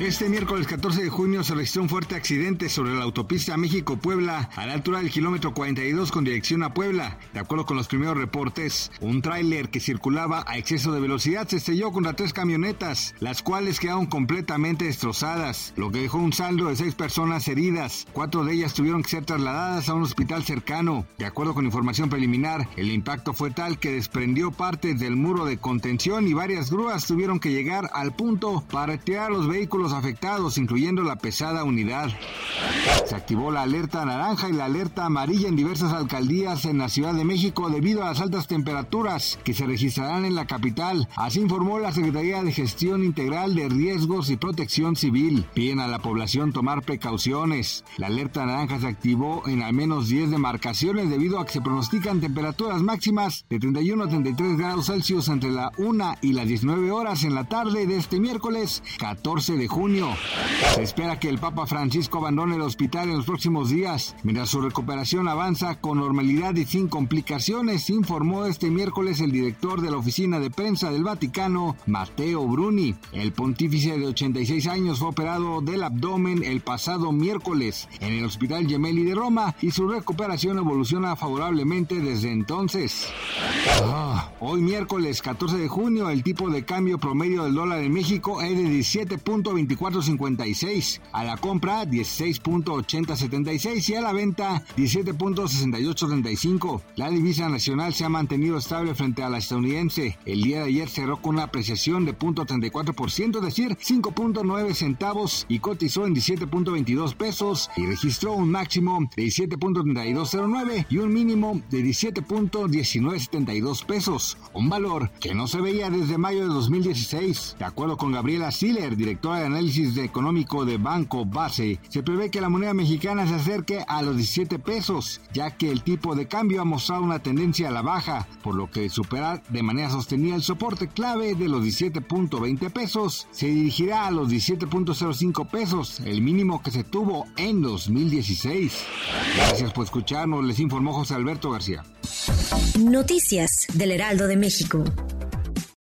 Este miércoles 14 de junio se registró un fuerte accidente sobre la autopista México-Puebla a la altura del kilómetro 42 con dirección a Puebla. De acuerdo con los primeros reportes, un tráiler que circulaba a exceso de velocidad se estrelló contra tres camionetas, las cuales quedaron completamente destrozadas, lo que dejó un saldo de seis personas heridas. Cuatro de ellas tuvieron que ser trasladadas a un hospital cercano. De acuerdo con información preliminar, el impacto fue tal que desprendió partes del muro de contención y varias grúas tuvieron que llegar al punto para retirar los vehículos afectados, incluyendo la pesada unidad. Se activó la alerta naranja y la alerta amarilla en diversas alcaldías en la Ciudad de México debido a las altas temperaturas que se registrarán en la capital. Así informó la Secretaría de Gestión Integral de Riesgos y Protección Civil. Piden a la población tomar precauciones. La alerta naranja se activó en al menos 10 demarcaciones debido a que se pronostican temperaturas máximas de 31 a 33 grados Celsius entre la 1 y las 19 horas en la tarde de este miércoles 14 de junio junio. Se espera que el Papa Francisco abandone el hospital en los próximos días, mientras su recuperación avanza con normalidad y sin complicaciones, informó este miércoles el director de la oficina de prensa del Vaticano, Matteo Bruni. El pontífice de 86 años fue operado del abdomen el pasado miércoles en el Hospital Gemelli de Roma y su recuperación evoluciona favorablemente desde entonces. Ah, hoy miércoles 14 de junio el tipo de cambio promedio del dólar en México es de 17.20 24.56, a la compra 16.8076 y a la venta 17.6835. La divisa nacional se ha mantenido estable frente a la estadounidense. El día de ayer cerró con una apreciación de 0.34%, es decir, 5.9 centavos y cotizó en 17.22 pesos y registró un máximo de 17.3209 y un mínimo de 17.1972 pesos, un valor que no se veía desde mayo de 2016. De acuerdo con Gabriela Siller, directora de análisis económico de Banco Base, se prevé que la moneda mexicana se acerque a los 17 pesos, ya que el tipo de cambio ha mostrado una tendencia a la baja, por lo que superar de manera sostenida el soporte clave de los 17.20 pesos se dirigirá a los 17.05 pesos, el mínimo que se tuvo en 2016. Gracias por escucharnos, les informó José Alberto García. Noticias del Heraldo de México.